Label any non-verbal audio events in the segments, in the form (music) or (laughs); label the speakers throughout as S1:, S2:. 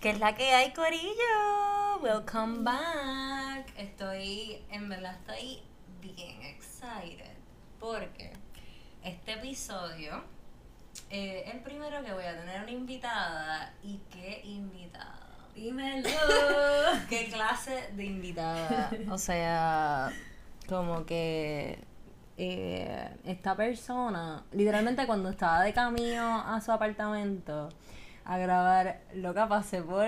S1: ¿Qué es la que hay, Corillo? Welcome back. Estoy, en verdad, estoy bien excited porque este episodio eh, el primero que voy a tener una invitada y qué invitada.
S2: Dímelo. (laughs)
S1: ¿Qué clase de invitada? O sea, como que eh, esta persona, literalmente cuando estaba de camino a su apartamento a grabar, loca, pasé por,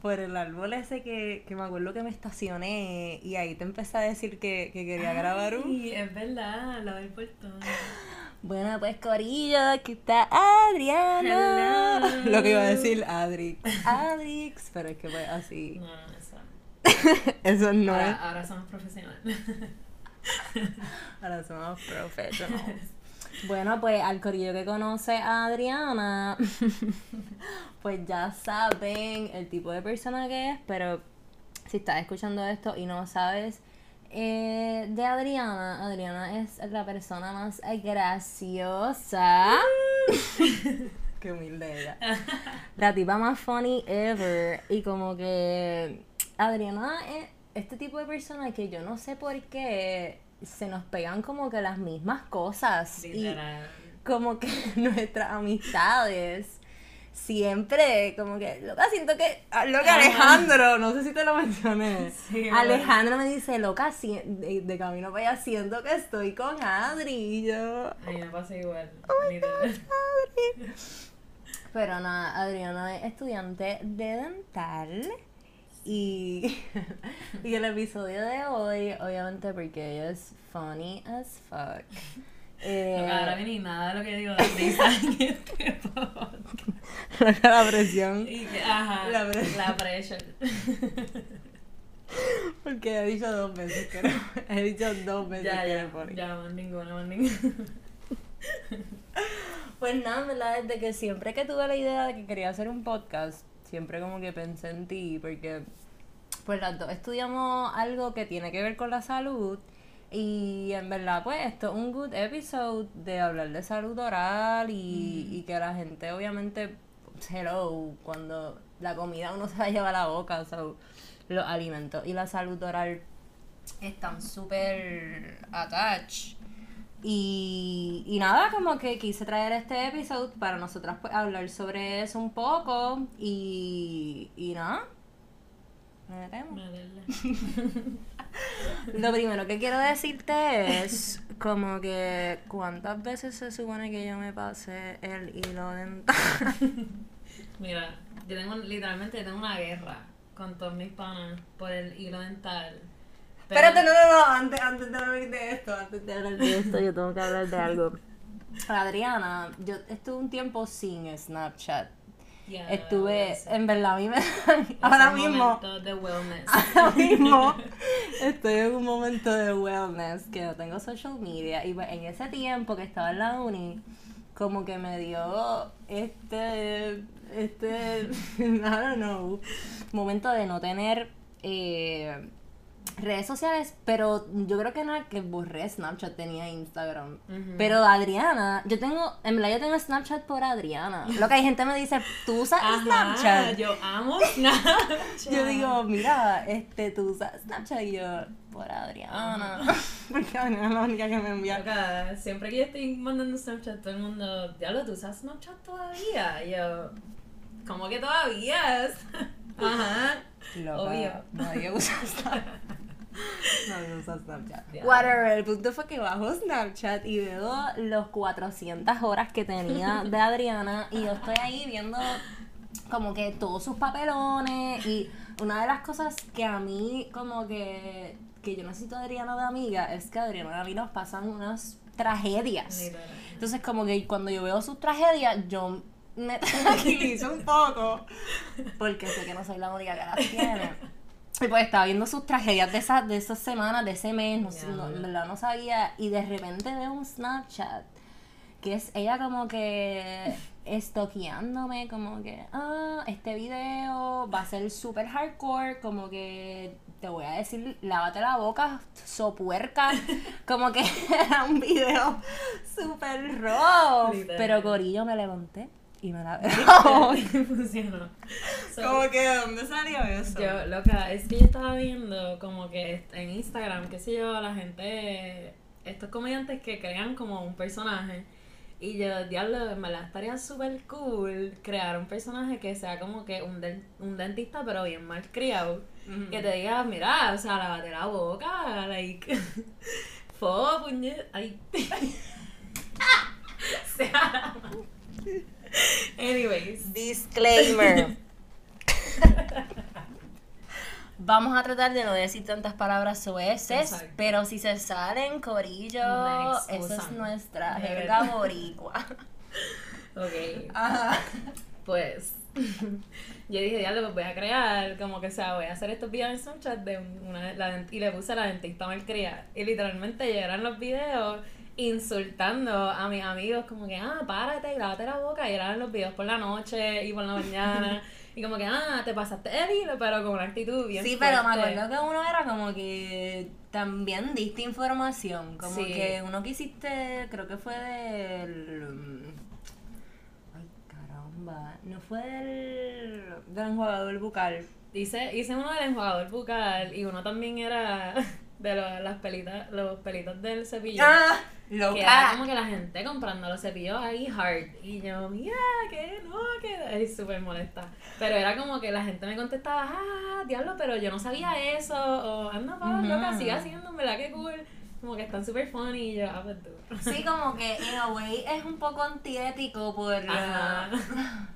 S1: por el árbol ese que, que me acuerdo que me estacioné y ahí te empecé a decir que, que quería grabar un...
S2: Sí, es verdad, lo del portón.
S1: Bueno, pues Corillo, aquí está Adriana.
S2: Hello.
S1: Lo que iba a decir Adrix. Adrix, pero es que pues así.
S2: No, eso. (laughs)
S1: Eso no
S2: ahora,
S1: es.
S2: ahora somos profesionales.
S1: Ahora somos professionals. (laughs) Bueno, pues al corillo que conoce a Adriana, (laughs) pues ya saben el tipo de persona que es, pero si estás escuchando esto y no sabes eh, de Adriana, Adriana es la persona más graciosa. (laughs) Qué humilde ella. La tipa más funny ever. Y como que Adriana es este tipo de persona que yo no sé por qué se nos pegan como que las mismas cosas. Y
S2: Literal.
S1: como que (laughs) nuestras amistades siempre, como que, loca, siento que, ah, loca. Alejandro, no sé si te lo mencioné.
S2: Sí,
S1: Alejandro me dice, loca, si- de, de camino para allá, siento que estoy con Adri. Y yo,
S2: A mí me pasa igual.
S1: Oh. Adri. Pero nada, Adriana es estudiante de dental. Y, (laughs) y el episodio de hoy, obviamente porque ella es funny as fuck. (laughs) Eh,
S2: No, ahora ni nada de lo que digo de (laughs) risa en este podcast.
S1: la presión.
S2: Y ajá,
S1: La
S2: la,
S1: pre-
S2: pressure.
S1: Porque he dicho dos veces que no. He dicho dos veces
S2: ya,
S1: que
S2: ya,
S1: funny.
S2: ya, más ninguno, más ninguno.
S1: Pues nada, ¿verdad? Desde que siempre que tuve la idea de que quería hacer un podcast, siempre como que pensé en ti, porque pues las dos estudiamos algo que tiene que ver con la salud. Y en verdad, pues esto es un good episode de hablar de salud oral y, y que la gente obviamente, hello, cuando la comida uno se la lleva a la boca, so, los alimentos y la salud oral están súper attached. Y, y nada, como que quise traer este episodio para nosotras pues, hablar sobre eso un poco y, y nada. (laughs) Lo primero que quiero decirte es como que cuántas veces se supone que yo me pase el hilo dental. (laughs)
S2: Mira, yo tengo, literalmente yo tengo una guerra con todos mis panas por el hilo dental. Pero-
S1: Espérate, no, no, no, antes, antes de hablar de esto, antes de hablar de (laughs) esto, yo tengo que hablar de algo. (laughs) Adriana, yo estuve un tiempo sin Snapchat. Estuve, en verdad, a mí me (laughs) ahora
S2: un
S1: mismo,
S2: momento de wellness.
S1: ahora mismo estoy en un momento de wellness que no tengo social media y pues, en ese tiempo que estaba en la uni como que me dio este este I don't know momento de no tener eh, redes sociales pero yo creo que nada que borré Snapchat tenía Instagram pero Adriana yo tengo en verdad yo tengo Snapchat por Adriana lo que hay gente me dice tú usas
S2: Ajá,
S1: Snapchat
S2: yo amo Snapchat.
S1: yo digo, mira, este, tú usas Snapchat y yo, por Adriana. (laughs) Porque Adriana es la única que me envía.
S2: Loca, siempre que yo estoy mandando Snapchat, todo el mundo, diablo, ¿tú usas Snapchat todavía? Y yo, ¿cómo que todavía? (laughs) Ajá.
S1: Loca,
S2: Obvio.
S1: Nadie usa Snapchat. (laughs) Nadie usa Snapchat.
S2: Ya.
S1: Whatever, el punto fue que bajo Snapchat y veo los 400 horas que tenía de Adriana y yo estoy ahí viendo como que todos sus papelones y una de las cosas que a mí como que que yo necesito a Adriana de amiga es que Adriana y a mí nos pasan unas tragedias. Entonces como que cuando yo veo sus tragedias, yo me (laughs) tranquilizo un poco porque sé que no soy la única que las tiene. Y pues estaba viendo sus tragedias de esas, de esas semanas, de ese mes, no, sé, no- en verdad no sabía. Y de repente veo un Snapchat que es ella como que estoqueándome, como que, ah, este video va a ser súper hardcore, como que te voy a decir, lávate la boca, sopuerca, (laughs) como que (laughs) era un video súper rough. Pero Corillo me levanté y me la (laughs) (laughs)
S2: Funcionó. (laughs) So,
S1: Como que, ¿de dónde salió eso?
S2: Yo, loca, es que yo estaba viendo como que en Instagram, qué sé yo, la gente, estos comediantes que crean como un personaje. Y yo, diablo, en verdad estaría súper cool crear un personaje que sea como que un, den- un dentista, pero bien mal criado. Que te diga, mira, o sea, lávate la boca, like. Fo, puñet. Ay. sea. (laughs) Anyways.
S1: Disclaimer. (laughs) Vamos a tratar de no decir tantas palabras sueces,
S2: Exacto.
S1: pero si se salen, corillo,
S2: Me
S1: esa es nuestra
S2: De
S1: jerga
S2: verdad.
S1: boricua.
S2: Ok.
S1: Ajá.
S2: Pues (laughs) yo dije, diablo, pues voy a crear, como que, o sea, voy a hacer estos videos en Snapchat de una, la, y le puse a la dentista malcriada. Y literalmente llegaron los videos insultando a mis amigos, como que, ah, párate y lávate la boca. Y eran los videos por la noche y por la mañana. (laughs) y como que, ah, te pasaste hilo, pero con una actitud bien
S1: Sí, pero me acuerdo que uno era como que también diste información, como
S2: Sí.
S1: que uno que hiciste, creo que fue del... Ay, caramba, no fue del, del enjuagador bucal.
S2: Hice, hice uno del enjuagador bucal y uno también era (laughs) de lo- las pelitas, los pelitos del cepillo.
S1: ¡Ah!
S2: Que era
S1: ¡Loca!
S2: como que la gente comprando los cepillos ahí hard. Y yo, mira, que no, que es súper molesta. Pero era como que la gente me contestaba, ah, diablo, pero yo no sabía eso. O anda, pa, loca, sigue haciendo, ¿verdad? Que cool. Como que están súper funny. Y yo, ah, pues tú.
S1: Sí, como que en a way es un poco antiético por...
S2: Ajá. (laughs)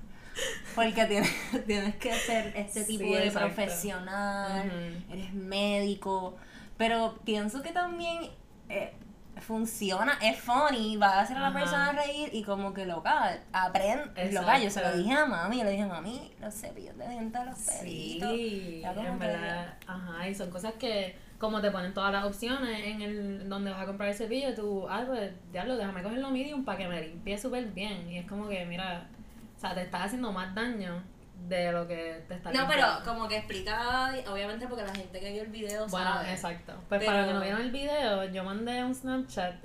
S1: Porque tienes, tienes que ser este
S2: Sí,
S1: tipo de
S2: exacto.
S1: profesional,
S2: Ujú.
S1: eres médico, pero pienso que también eh, funciona, es funny, va a hacer a la
S2: Ajá.
S1: persona reír y como que loca, aprende, loca, yo se lo dije a mami, yo le dije a mami, los cepillos de dientes, los pelitos.
S2: Sí,
S1: Ya
S2: en
S1: que-
S2: verdad. Ajá, y son cosas que, como te ponen todas las opciones en el donde vas a comprar el cepillo, tú, ah, pues, diablo, déjame cogerlo medium para que me limpie súper bien. Y es como que, mira, o sea, te estás haciendo más daño de lo que te está
S1: No, pero como que explica, obviamente porque la gente que vio el video
S2: Bueno,
S1: sabe.
S2: exacto. Pues
S1: Pero-
S2: para los que no vieron el video, yo mandé un Snapchat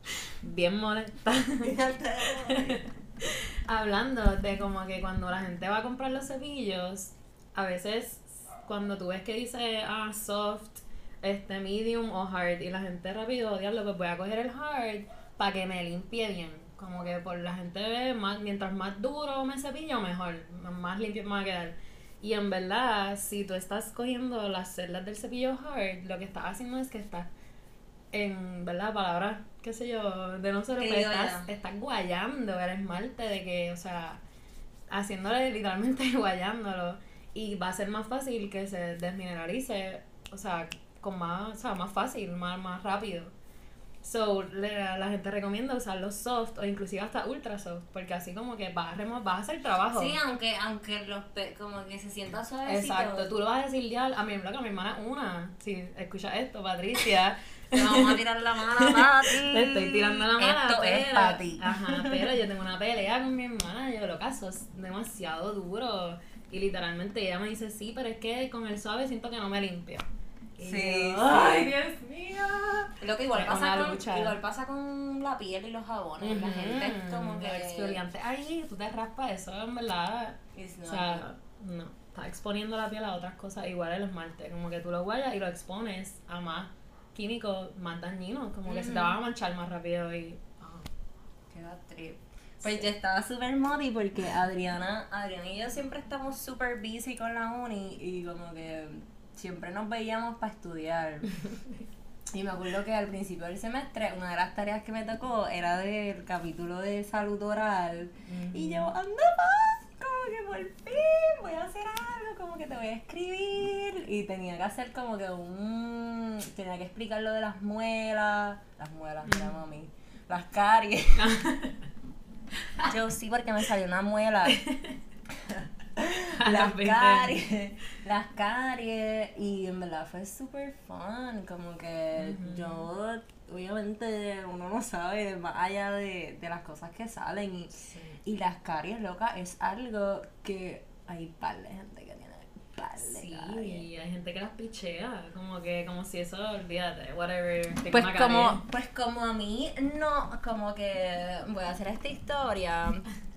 S2: (laughs) bien molesta. (laughs) hablando de como que cuando la gente va a comprar los cepillos, a veces cuando tú ves que dice ah soft, este medium o hard y la gente rápido, diablo, pues voy a coger el hard para que me limpie bien. Como que por la gente ve más, mientras más duro me cepillo, mejor, más limpio me va a quedar. Y en verdad, si tú estás cogiendo las celdas del cepillo hard, lo que estás haciendo es que estás en, ¿verdad? Palabras, qué sé yo, de no ser estás, estás guayando el esmalte de que, o sea, haciéndole literalmente (laughs) guayándolo. Y va a ser más fácil que se desmineralice, o sea, con más, o sea, más fácil, más, más rápido. So, le- la gente recomienda usar los soft o inclusive hasta ultra soft, porque así como que vas a, remo- vas a hacer trabajo.
S1: Sí, aunque, aunque los pe- como que se sienta suavecito.
S2: Exacto, tú lo vas a decir ya a mi, loca, mi hermana una. Si escucha esto, Patricia. (laughs)
S1: Te vamos a tirar la mano a ti.
S2: Le estoy tirando la mano,
S1: Esto
S2: pero,
S1: es para ti.
S2: Ajá, pero yo tengo una pelea con mi hermana, yo lo caso, es demasiado duro. Y literalmente ella me dice, sí, pero es que con el suave siento que no me limpio.
S1: Sí,
S2: yo,
S1: sí.
S2: Ay, Dios mío.
S1: Lo que igual pasa, con, igual pasa con la piel y los jabones. La gente es como que.
S2: Exfoliante. Ay, tú te raspas eso, en verdad.
S1: It's
S2: O sea, no. Estás exponiendo la piel a otras cosas, igual el esmalte. Como que tú lo guayas y lo expones a más químicos más dañinos. Como que se te
S1: Ujú.
S2: van a manchar más rápido y. ah.
S1: Qué bad trip. Pues yo estaba súper modi porque Adriana, Adriana y yo siempre estamos súper busy con la uni y como que siempre nos veíamos para estudiar. (laughs) Y me acuerdo que al principio del semestre una de las tareas que me tocó era del capítulo de salud oral. Y yo, anda más, como que por fin voy a hacer algo, como que te voy a escribir. Y tenía que hacer como que un... Tenía que explicar lo de las muelas, las muelas, ya mami, las caries. (laughs) Yo sí, porque me salió una muela. (laughs) (laughs) Las
S2: los 20
S1: caries, las caries, y en verdad fue súper fun, como que yo, obviamente uno no sabe más allá de, de las cosas que salen, y, y las caries, loca, es algo que hay par de gente que tiene par de
S2: Sí,
S1: caries.
S2: hay gente que las pichea, como que, como si eso, olvídate, whatever.
S1: Pues como, pues como a mí no, como que voy a hacer esta historia. (laughs)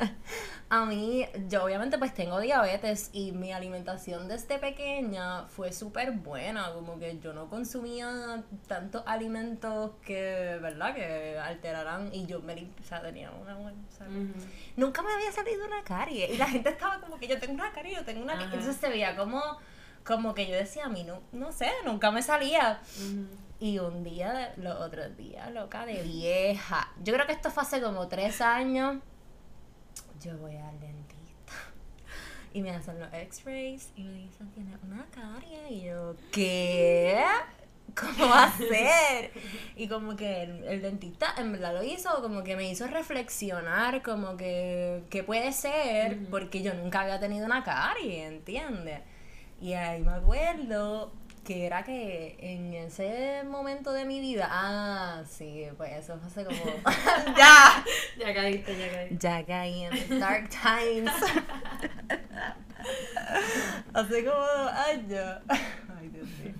S1: (laughs) a mí, yo obviamente pues tengo diabetes y mi alimentación desde pequeña fue súper buena, como que yo no consumía tantos alimentos que, ¿verdad? Que alteraran y yo me, o sea, tenía una buena salud. Nunca me había salido una carie y la gente estaba como que yo tengo una carie, yo tengo una carie. Entonces se veía como, como que yo decía a mí, no, no sé, nunca me salía. Y un día, los otros días, loca, de vieja. Yo creo que esto fue hace como tres años yo voy al dentista (laughs) y me hacen los x-rays y me dicen, tiene una carie. Y yo, ¿qué? ¿Cómo va a ser? Y como que el, dentista en verdad lo hizo, como que me hizo reflexionar, como que, ¿qué puede ser? Porque yo nunca había tenido una carie, ¿entiendes? Y ahí me acuerdo que era que en ese momento de mi vida, ah, sí, pues eso fue hace como, (laughs) (laughs) ya,
S2: ya caíste, ya caíste.
S1: Ya caí en Dark Times. (laughs) hace como dos años. Ay, Dios mío.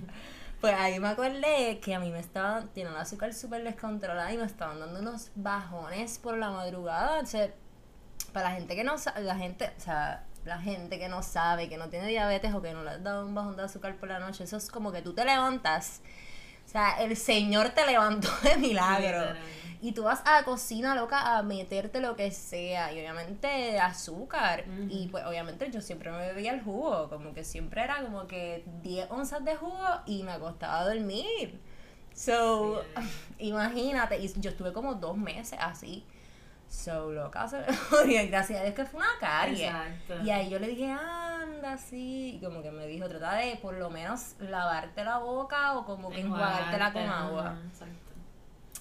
S1: Pues ahí me acordé que a mí me estaban, tiene el azúcar súper descontrolada y me estaban dando unos bajones por la madrugada. O sea, para la gente que no sabe, la gente, o sea, la gente que no sabe, que no tiene diabetes o que no le has dado un bajón de azúcar por la noche, eso es como que tú te levantas. O sea, el Señor te levantó de milagro. y tú vas a la cocina loca a meterte lo que sea. Y obviamente azúcar. Y pues obviamente yo siempre me bebía el jugo. Como que siempre era como que 10 onzas de jugo y me acostaba a dormir. So, (laughs) imagínate. Y yo estuve como dos meses así. So, loca, se gracias a Dios que fue una carie. Exacto. Y ahí yo le dije, anda, así. Y como que me dijo, trata de por lo menos lavarte la boca o como que enjuagártela con agua. Exacto.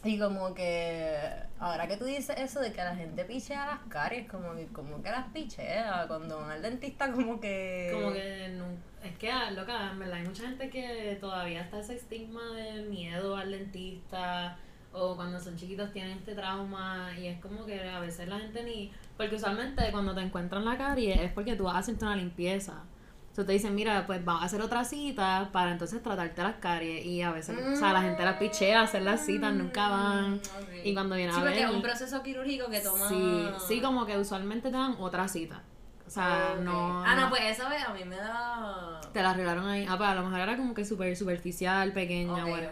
S1: Y como que, ahora que tú dices eso de que la gente pichea las caries, como que, como que las pichea. Cuando van al dentista, como que.
S2: Como que no. Es que, ah, loca, en verdad, hay mucha gente que todavía está ese estigma de miedo al dentista o cuando son chiquitos tienen este trauma y es como que a veces la gente ni... Porque usualmente cuando te encuentran la carie es porque tú vas a hacer una limpieza. Entonces te dicen, mira, pues vamos a hacer otra cita para entonces tratarte las caries. Y a veces, o sea, la gente las pichea hacer las citas, nunca van. Mm, y cuando viene a ver... Sí,
S1: porque es un proceso quirúrgico que toma...
S2: Sí, sí, como que usualmente te dan otra cita. O sea, no...
S1: Ah, no, pues esa vez a mí me da...
S2: Te la arreglaron ahí. Ah, pues a lo mejor era como que súper superficial, pequeña, bueno.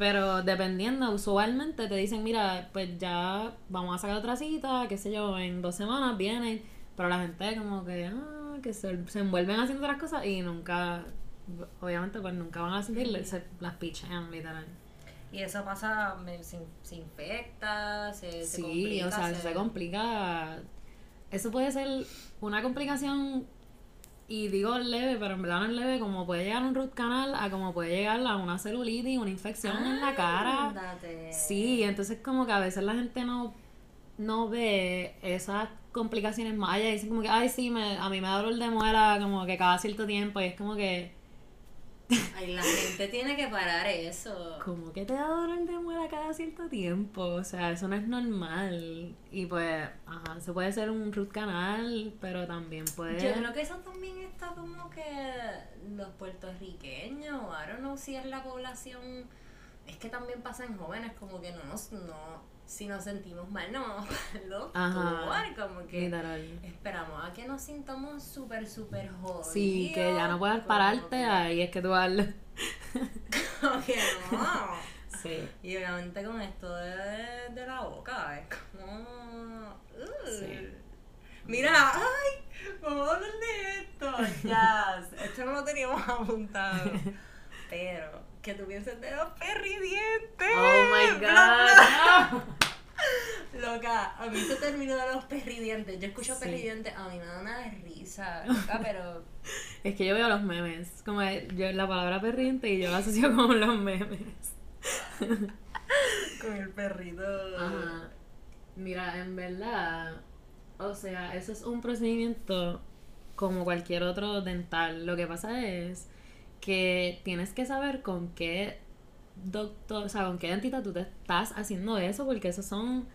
S2: Pero dependiendo, usualmente te dicen, mira, pues ya vamos a sacar otra cita, qué sé yo, en dos semanas vienen. Pero la gente como que, ah, que se, se envuelven haciendo otras cosas y nunca, obviamente pues nunca van a sentirle, se las pichean literal.
S1: Y eso pasa, se, se infecta, se,
S2: se
S1: complica. Sí,
S2: o sea, se complica. Eso puede ser una complicación y digo leve, pero en verdad no es leve, como puede llegar un root canal, a como puede llegar a una celulitis, una infección en la cara. Sí, entonces como que a veces la gente no, no ve esas complicaciones más allá y dicen como que, ay, sí, me, a mí me da dolor de muela como que cada cierto tiempo y es como que (laughs)
S1: Ay, la gente tiene que parar eso.
S2: Como que te da dolor de muela cada cierto tiempo? O sea, eso no es normal. Y pues, ajá, se puede ser un root canal, pero también puede...
S1: Yo creo que eso también está como que los puertorriqueños, I don't know si es la población... Es que también pasa en jóvenes, como que no nos... No, si nos sentimos mal, no vamos (laughs) doctor. Como que esperamos a que nos sintamos súper, súper jodidos.
S2: Sí, que ya no puedas pararte, ahí es que tú vas. (laughs) (laughs)
S1: como que no. sí. Y obviamente con esto de, de la boca, es como. sí. Mira, ay, vamos a hablar de esto. Ya, esto no lo teníamos apuntado. Pero que tú pienses de los perridientes.
S2: Oh my god.
S1: Loca, a mí se terminó de los perridientes. Yo escucho perridientes, a mí me da una risa, loca, (laughs) pero.
S2: Es que yo veo los memes. Como yo la palabra perridiente y yo la asocio (laughs) con los memes.
S1: con el perrito.
S2: Ajá. Mira, en verdad. O sea, eso es un procedimiento como cualquier otro dental. Lo que pasa es que tienes que saber con qué doctor, o sea, con qué dentista tú te estás haciendo eso, porque eso son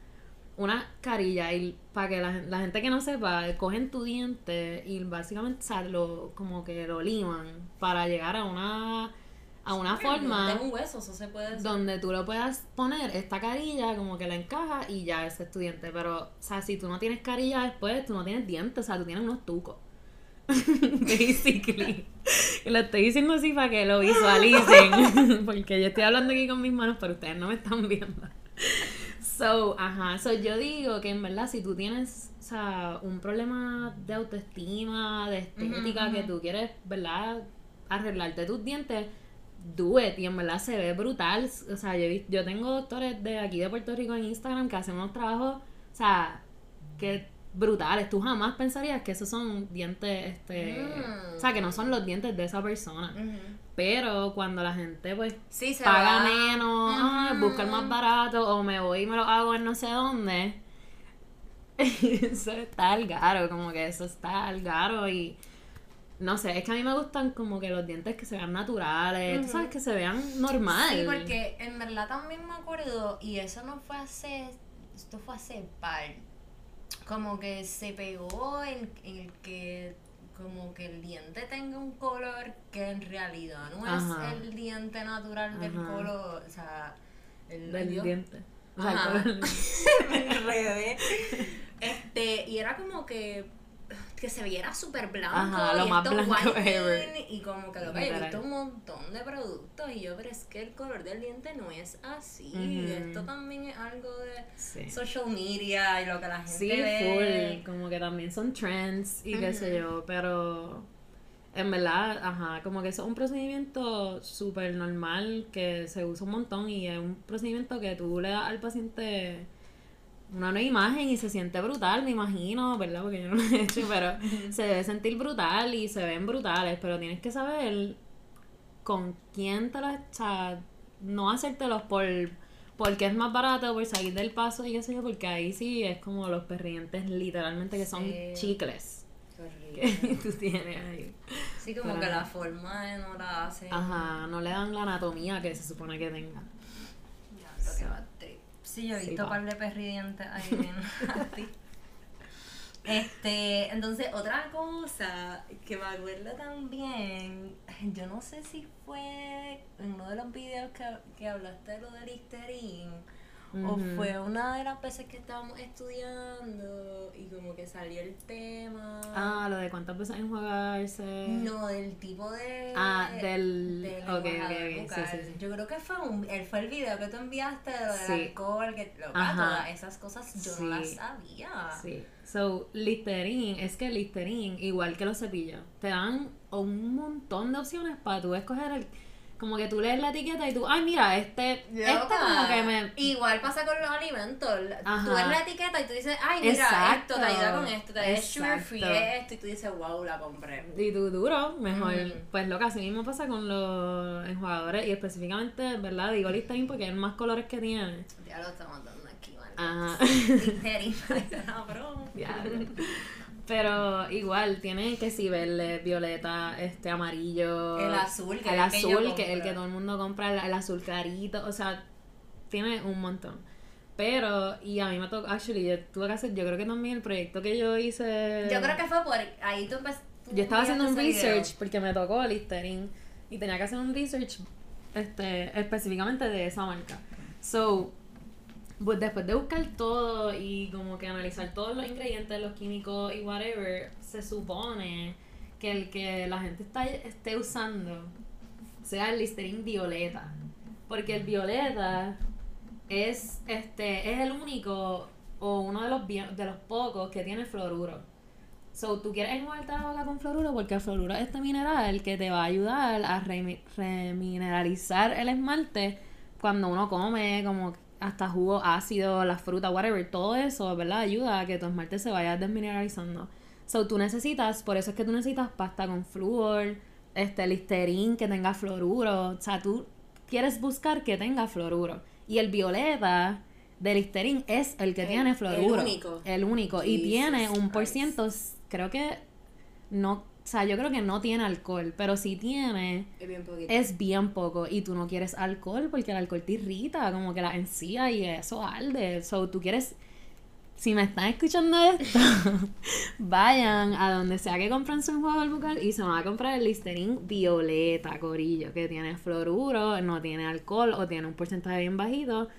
S2: una carilla y para que la, gente que no sepa, cogen tu diente y básicamente, o sea, lo, como que lo liman para llegar a una a una forma
S1: un hueso, eso se puede
S2: donde tú lo puedas poner esta carilla como que la encaja y ya es estudiante. Pero, o sea, si tú no tienes carilla después, tú no tienes dientes, o sea, tú tienes unos tucos. (laughs) Basically. Lo estoy diciendo así para que lo visualicen. (laughs) Porque yo estoy hablando aquí con mis manos, pero ustedes no me están viendo. So, ajá, so yo digo que en verdad si tú tienes, o sea, un problema de autoestima, de estética, que tú quieres, ¿verdad? Arreglarte tus dientes, do it. Y en verdad se ve brutal. O sea, yo, yo tengo doctores de aquí de Puerto Rico en Instagram que hacen unos trabajos, o sea, que brutales. Tú jamás pensarías que esos son dientes, este...
S1: Mm.
S2: O sea, que no son los dientes de esa persona. Pero cuando la gente, pues,
S1: Sí, se
S2: paga
S1: va.
S2: menos, ay, busca el más barato, o me voy y me lo hago en no sé dónde. (laughs) eso está al garo, como que eso está al garo y no sé, es que a mí me gustan como que los dientes que se vean naturales, tú sabes, que se vean normal.
S1: Sí, porque en verdad también me acuerdo, y eso no fue hace, esto fue hace par, como que se pegó en, en el que como que el diente tenga un color que en realidad no
S2: Ajá.
S1: es el diente natural del color, o sea, el
S2: del diente. O sea, el color- (laughs)
S1: me enredé. Este, y era como que que se viera súper blanco
S2: Ajá, lo
S1: y
S2: más
S1: esto
S2: blanco
S1: whitening,
S2: ever.
S1: y como que lo que he visto un montón de productos y yo pero es que el color del diente no es así esto también es algo de
S2: Sí.
S1: social media y lo que la gente
S2: Sí,
S1: ve
S2: full, como que también son trends y qué sé yo, pero en verdad, ajá, como que eso es un procedimiento súper normal que se usa un montón y es un procedimiento que tú le das al paciente una nueva imagen y se siente brutal, me imagino, ¿verdad? Porque yo no lo he hecho, pero (laughs) se debe sentir brutal y se ven brutales, pero tienes que saber con quién te las... O sea, no hacértelos por... Porque es más barato, por salir del paso y qué sé yo, porque ahí sí es como los perrientes literalmente que son
S1: Sí.
S2: chicles
S1: Qué
S2: que (laughs) tú tienes ahí.
S1: sí como que la forma no la hace
S2: Ajá, no le dan la anatomía que se supone que tenga.
S1: Ya, lo que va a. Sí, yo he
S2: Sí,
S1: visto un par de perridientes ahí bien. (laughs) Este, entonces otra cosa que me acuerdo también, yo no sé si fue en uno de los videos que, que hablaste de lo del Listerine, o fue una de las veces que estábamos estudiando y como que salió el tema.
S2: Ah, lo de cuántas veces enjuagarse.
S1: No, del tipo de.
S2: Ah, del-
S1: del
S2: ok, ok,
S1: embajador
S2: ok, sí, sí, sí.
S1: Yo creo que fue un, fue el video que tú enviaste de lo del alcohol, que loca,
S2: Ajá.
S1: todas esas cosas yo no las sabía.
S2: Sí. So, Listerine, es que Listerine, igual que los cepillos, te dan un montón de opciones para tú escoger el. Como que tú lees la etiqueta y tú, ay, mira, este. Este como que me.
S1: Igual pasa con los alimentos.
S2: Ajá.
S1: Tú ves la etiqueta y tú dices, ay, mira,
S2: Exacto.
S1: esto te ayuda con esto, te es sugar free, es esto, y tú dices, wow, la compré.
S2: Y tú duro, mejor. Pues lo que así mismo pasa con los enjuagadores y específicamente, ¿verdad? Digo Listerine porque hay más colores que tiene.
S1: Ya lo estamos dando aquí, man.
S2: Ajá.
S1: Listerine, no, broma.
S2: Diablo. Pero igual, tiene que si verde, violeta, este amarillo.
S1: El azul, que
S2: el azul, que el que todo el mundo compra, el, el azul clarito, o sea, tiene un montón. Pero, y a mí me tocó, actually, yo tuve que hacer, yo creo que también el proyecto que yo hice.
S1: Yo creo que fue por ahí tú empezaste.
S2: Yo estaba haciendo un research porque me tocó Listerine y tenía que hacer un research este, específicamente de esa marca. So, pues después de buscar todo y como que analizar todos los ingredientes, los químicos y whatever, se supone que el que la gente está, esté usando sea el Listerine violeta. Porque el violeta es este es el único o uno de los de los pocos que tiene fluoruro. So, tú quieres enjuagarte la con fluoruro porque el fluoruro es este mineral que te va a ayudar a remi- remineralizar el esmalte cuando uno come, como hasta jugo ácido, la fruta, whatever, todo eso, ¿verdad? Ayuda a que tu esmalte se vaya desmineralizando. So, tú necesitas, por eso es que tú necesitas pasta con flúor, este, listerín que tenga fluoruro. O sea, tú quieres buscar que tenga fluoruro. Y el violeta del listerín es el que
S1: El-
S2: tiene
S1: el
S2: fluoruro.
S1: único.
S2: El único. y tiene un por ciento, creo que no, o sea, yo creo que no tiene alcohol, pero si tiene,
S1: Es bien poquito.
S2: es bien poco. Y tú no quieres alcohol porque el alcohol te irrita, como que la encía y eso arde. So, tú quieres si me están escuchando esto, (laughs) vayan a donde sea que compren su enjuague bucal y se van a comprar el Listerine Violeta, Corillo, que tiene fluoruro, no tiene alcohol o tiene un porcentaje bien bajito.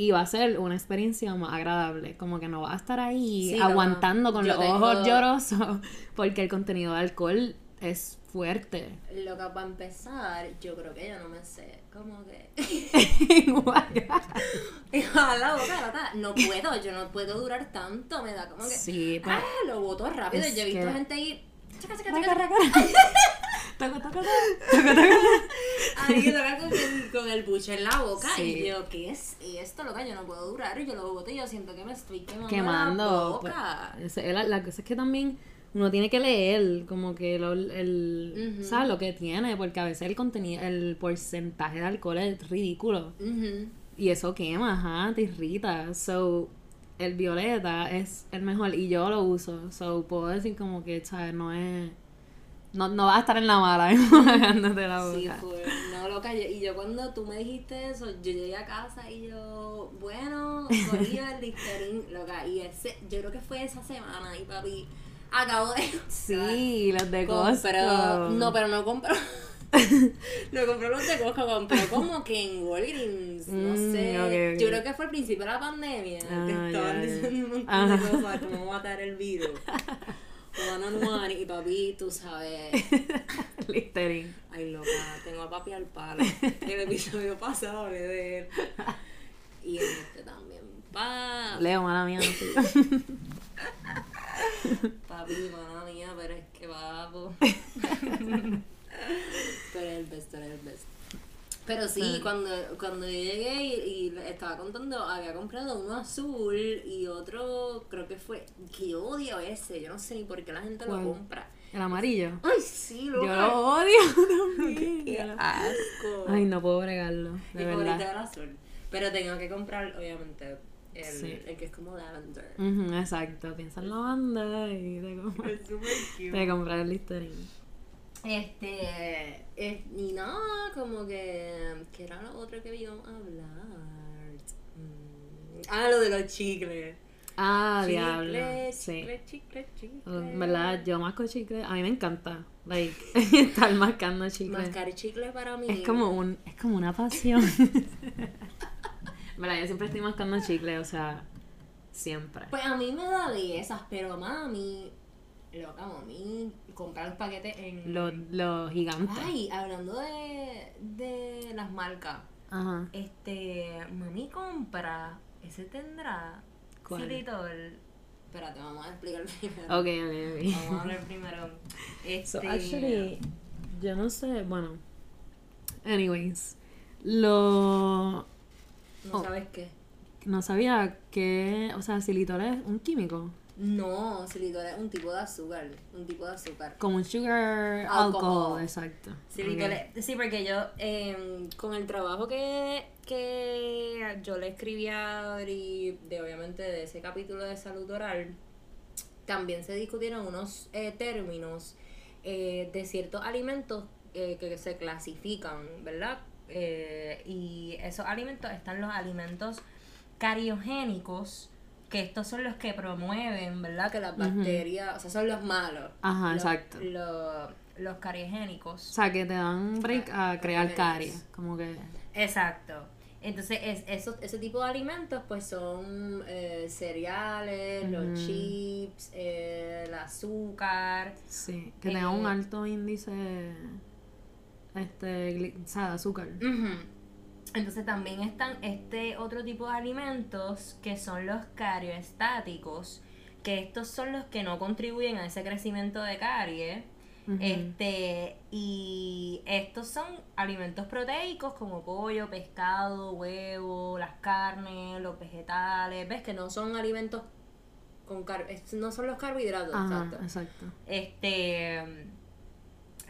S2: Y va a ser una experiencia más agradable. Como que no va a estar ahí
S1: Sí,
S2: aguantando
S1: no.
S2: con
S1: Yo
S2: los ojos llorosos. (laughs) Porque el contenido de alcohol es fuerte.
S1: Lo que para empezar, yo creo que yo no me sé. Como que. (laughs) (laughs) a la boca, loca. No puedo, yo no puedo durar tanto. Me da como que.
S2: sí, pues.
S1: Ah, lo boto rápido. Yo he visto
S2: que-
S1: gente ahí. Chaca, chaca, chaca,
S2: toco. Toco, toco. (laughs)
S1: Ahí loca con el, con el buche en la boca.
S2: Sí.
S1: Y yo, ¿qué es esto, loca? Yo no puedo durar. Y yo lo boto y yo siento que me estoy quemando, la
S2: quemando.
S1: boca.
S2: pues, ese- la, la cosa es que también uno tiene que leer como que lo, el,
S1: Ujú.
S2: ¿sabes? lo que tiene, porque a veces el contenido, el porcentaje de alcohol es ridículo. Y eso quema, ajá, te irrita. So, el violeta es el mejor y yo lo uso. So, puedo decir como que, ¿sabes? No es... No, no vas a estar en la mala (laughs) enjuagándote la boca.
S1: Sí, fue. No, loca. yo- y yo cuando tú me dijiste eso, yo llegué a casa y yo, bueno, corrió el Listerine, loca. Y ese, yo creo que fue esa semana y papi acabo de. (laughs)
S2: Sí, los de. Costco.
S1: No, pero no compró. (laughs) no compró los de Costco, compró como que en Walgreens, no
S2: Mm,
S1: sé. Yo creo que fue al principio de la pandemia
S2: Ah,
S1: que estaban
S2: ya.
S1: diciendo un montón de cosas, cómo matar el virus. One on one, y papi, tú sabes. (laughs)
S2: Listerine.
S1: Ay, loca, tengo a papi al palo. El episodio pasado hablé de él. Y en este también. Pa,
S2: Leo, mala mía,
S1: papi, mala mía, pero es que papo. (laughs) pero es el best, es el best. Pero sí, cuando, cuando yo llegué y, y estaba contando, había comprado uno azul y otro, creo que fue, que yo odio ese, yo no sé ni por qué la gente
S2: ¿Cuál?
S1: lo compra.
S2: El amarillo.
S1: Ay, sí,
S2: Yo
S1: loca.
S2: lo odio (laughs) también.
S1: Qué asco.
S2: Ay, no puedo bregarlo,
S1: Mi
S2: de
S1: favorito
S2: verdad.
S1: el azul. Pero tengo que comprar, obviamente, el,
S2: Sí.
S1: el que es como lavender.
S2: Ujú, exacto, piensa en la banda y te compras, (laughs)
S1: Es súper cute.
S2: te compras el Listerine.
S1: Este. es- y nada, como que. ¿Qué era lo otro que íbamos a hablar? Mm, ah, lo de los chicles.
S2: Ah,
S1: chicle,
S2: diablo. Sí.
S1: chicle, chicle, chicle.
S2: En verdad, yo masco chicle, a mí me encanta. Like, (laughs) estar mascando chicle.
S1: Mascar chicle para mí.
S2: Es como un, es como una pasión. (laughs) verdad, yo siempre estoy mascando chicle, o sea, siempre.
S1: Pues a mí me da de esas, pero mami. Loca, mami. Comprar los paquetes en.
S2: Los, los gigantes.
S1: Ay, hablando de, de las marcas,
S2: Ajá.
S1: este, mami compra, ese tendrá
S2: ¿Cuál?
S1: xilitol. Espérate, vamos a explicar primero.
S2: Ok, ok,
S1: Vamos a hablar primero. (laughs) Este,
S2: So, actually, yo no sé, bueno. Anyways, lo.
S1: no
S2: oh.
S1: sabes qué.
S2: No sabía que, o sea, xilitol es un químico.
S1: No, xilitol es un tipo de azúcar, un tipo de azúcar.
S2: Como un sugar
S1: Alcohol.
S2: alcohol, exacto.
S1: Xilitol
S2: Ok.
S1: es- sí, porque yo, em, con el trabajo que, que yo le escribí a Adri, de obviamente de ese capítulo de salud oral, también se discutieron unos eh, términos eh, de ciertos alimentos eh, que se clasifican, ¿verdad? Eh, y esos alimentos están los alimentos cariogénicos, que estos son los que promueven, ¿verdad? Que las bacterias, o sea, son los malos.
S2: Ajá,
S1: Los-
S2: exacto.
S1: Los, los
S2: O
S1: cariogénicos.
S2: sea, que te dan break a crear
S1: Cariogénicos.
S2: caries. Como que.
S1: Exacto. Entonces, es, esos, ese tipo de alimentos, pues son eh, cereales, los chips, eh, el azúcar.
S2: Sí, que tenga un
S1: Eh,
S2: alto índice. Este. O sea, de azúcar.
S1: Ujú. Entonces también están este otro tipo de alimentos que son los carioestáticos, que estos son los que no contribuyen a ese crecimiento de caries. Este, y estos son alimentos proteicos como pollo, pescado, huevo, las carnes, los vegetales. ¿Ves que no son alimentos con car no son los carbohidratos,
S2: Ajá,
S1: exacto.
S2: exacto.
S1: Este,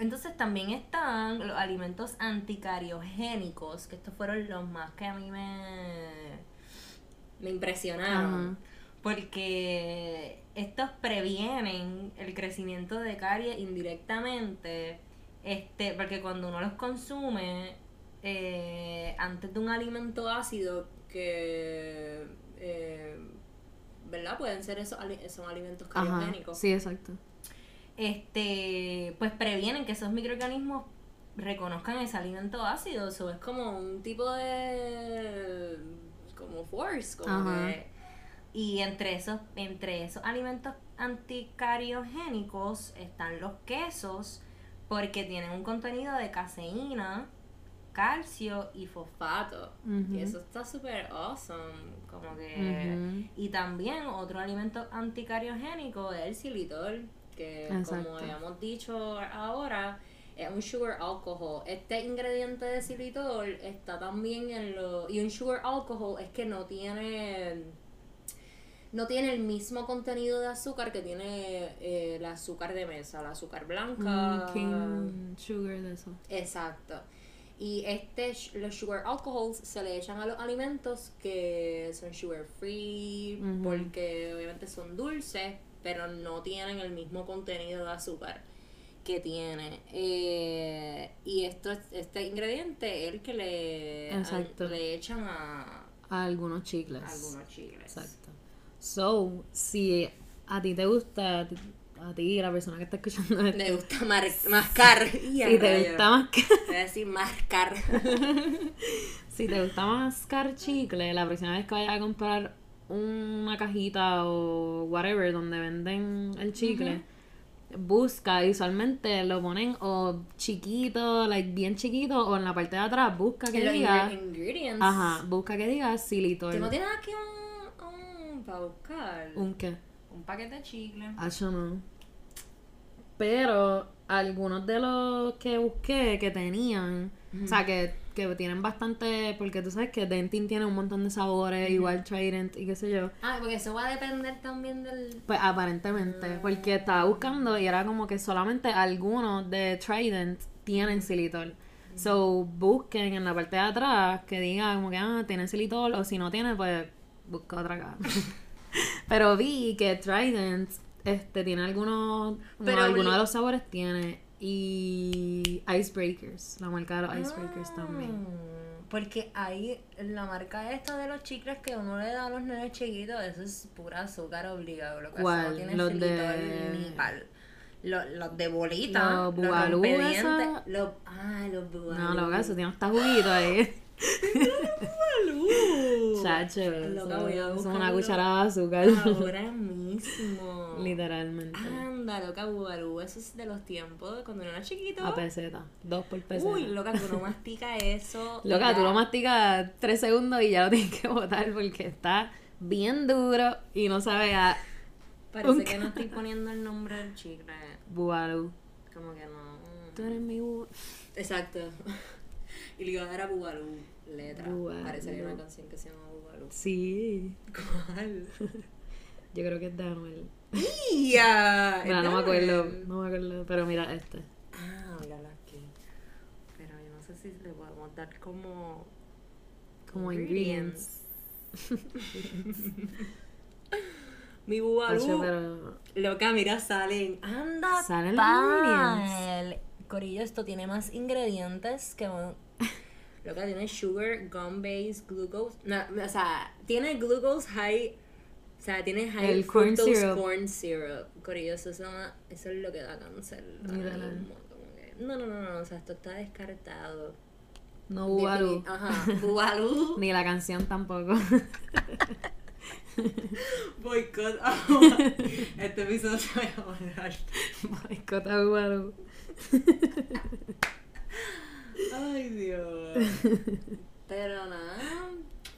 S1: entonces también están los alimentos anticariogénicos, que estos fueron los más que a mí me, me impresionaron. Porque estos previenen el crecimiento de caries indirectamente. Este, porque cuando uno los consume eh, antes de un alimento ácido que eh, ¿verdad? Pueden ser esos ali- son alimentos
S2: Ajá.
S1: criogénicos.
S2: Sí, exacto.
S1: Este, pues previenen que esos microorganismos reconozcan ese alimento ácido. Eso es como un tipo de como force, como
S2: Ajá.
S1: que y entre esos entre esos alimentos anticariogénicos están los quesos porque tienen un contenido de caseína, calcio y fosfato. Y eso está súper awesome, como que y también otro alimento anticariogénico es el xilitol, que
S2: Exacto.
S1: como habíamos dicho ahora, es un sugar alcohol. Este ingrediente de xilitol está también en lo... Y un sugar alcohol es que no tiene... No tiene el mismo contenido de azúcar que tiene eh, el azúcar de mesa, el azúcar blanca.
S2: Mm, King sugar de eso.
S1: Exacto. Y este, los sugar alcohols se le echan a los alimentos que son sugar free, porque obviamente son dulces, pero no tienen el mismo contenido de azúcar que tiene. Eh, y esto, es- este ingrediente es el que le,
S2: Exacto.
S1: le echan a,
S2: A algunos chicles.
S1: a algunos chiles.
S2: Exacto. So, si a ti te gusta, a ti, la persona que está escuchando esto,
S1: Le gusta mar- mascar. (laughs)
S2: Si te gusta mascar,
S1: Voy a decir mascar. (laughs)
S2: si te gusta mascar chicle, la próxima vez que vayas a comprar una cajita o whatever donde venden el chicle, busca, y usualmente lo ponen o chiquito, like bien chiquito, o en la parte de atrás, busca que diga,
S1: ingre- ingredients.
S2: ajá, busca que diga xilitol.
S1: ¿Tú no tienes aquí un, un para buscar?
S2: ¿Un qué?
S1: Un paquete de chicle.
S2: Ah, yo no. Pero algunos de los que busqué que tenían, o sea, que, que tienen bastante, porque tú sabes que Dentin tiene un montón de sabores, igual Trident y qué sé yo.
S1: Ah, porque eso va a depender también del...
S2: Pues aparentemente, porque estaba buscando y era como que solamente algunos de Trident tienen xilitol. So, busquen en la parte de atrás que diga como que, ah, tienen xilitol, o si no tiene, pues busca otra caja. (laughs) (laughs) Pero vi que Trident este, tiene algunos,
S1: Pero
S2: no, algunos de los sabores tiene. Y Icebreakers, la marca de los Icebreakers también.
S1: Mm, Porque hay la marca esta de los chicles que uno le da a los nenes chiquitos, eso es pura azúcar obligado. Lo que
S2: ¿Cuál?
S1: eso no tiene
S2: Los de-
S1: ni pal. Los, los de bolita,
S2: Los bugalú, esa.
S1: los, ah, los bugalú.
S2: No, lo que eso tiene hasta juguito ahí. Chacho,
S1: buscarlo
S2: una cucharada de azúcar.
S1: Ahora mismo.
S2: Literalmente.
S1: Anda, loca, bugalú. Eso es de los tiempos de cuando uno era chiquito.
S2: A peseta. Dos por peseta.
S1: Uy, loca, que uno mastica eso.
S2: Loca, tú lo masticas tres segundos y ya lo tienes que botar porque está bien duro y no sabe a
S1: Parece
S2: un
S1: que no estoy poniendo el nombre del chicle.
S2: bubalú.
S1: Como que no.
S2: Tú eres mi bu-
S1: Exacto. Y le iba a dar a Bugalú letra.
S2: Bugalú.
S1: Parece que hay una canción que se llama Bugalú.
S2: Sí,
S1: ¿Cuál? (laughs)
S2: yo creo que es de Anuel.
S1: ¡Ya! (laughs)
S2: Bueno, no me acuerdo, no me acuerdo, pero mira este.
S1: Ah, mírala aquí. Pero yo no sé si le podemos dar como.
S2: Como ingredients. (laughs)
S1: Mi
S2: pero
S1: Loca, mira, salen. Anda,
S2: Salen.
S1: Corillo, esto tiene más ingredientes que. Un- Loca, tiene sugar, gum base, glucose. No, o sea, tiene glucose high. O sea, tiene high
S2: El corn syrup.
S1: corn syrup. Corillo, eso, llama- eso es lo que da cáncer. que- No, no, no, no, o sea, esto está descartado.
S2: no bubalú.
S1: Ajá, Bubalú. (laughs)
S2: Ni la canción tampoco. (laughs)
S1: Boicot. (laughs) este episodio se va a poner
S2: Boicota bubalú.
S1: Ay, Dios. (laughs) Pero nada,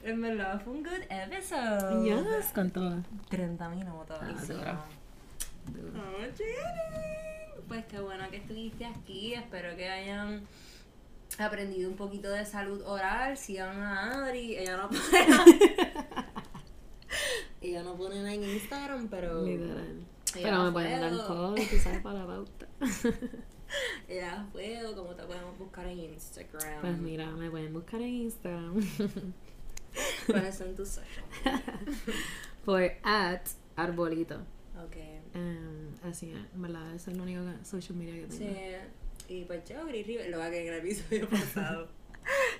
S1: en verdad fue un good episode.
S2: Yes, con todo.
S1: 30 minutos.
S2: Ah, duro.
S1: Oh. Pues qué bueno que estuviste aquí. Espero que hayan aprendido un poquito de salud oral. Sigan a Adri. Ella no pone. (laughs) ella no pone nada en Instagram, pero.
S2: Literal. Pero me pueden dar tú sabes, para la pauta. (laughs) (laughs)
S1: Ella puedo, como te podemos buscar en Instagram.
S2: Pues mira, me pueden buscar en Instagram (laughs)
S1: ¿Cuáles son tus social? (laughs)
S2: por at arbolito.
S1: Ok.
S2: Em, así, en verdad, eso es lo único social media que tengo.
S1: Sí. Y pues yo, Gris River, lo va a que en el episodio pasado.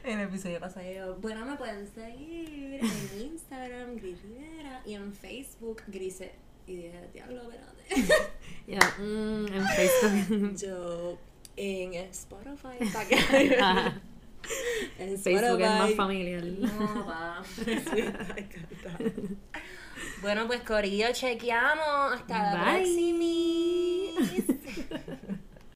S1: En el episodio pasado bueno, me pueden seguir en Instagram, Gris Rivera, y en Facebook, Grise. Y dije, diablo, espérate.
S2: Ya, mm, en Facebook. (laughs)
S1: Yo en Spotify, para (laughs) en
S2: Facebook es más
S1: Spotify.
S2: familiar.
S1: No, va. (laughs) Sí. Bueno, pues Corillo, chequeamos. Hasta la
S2: Bye.
S1: próxima.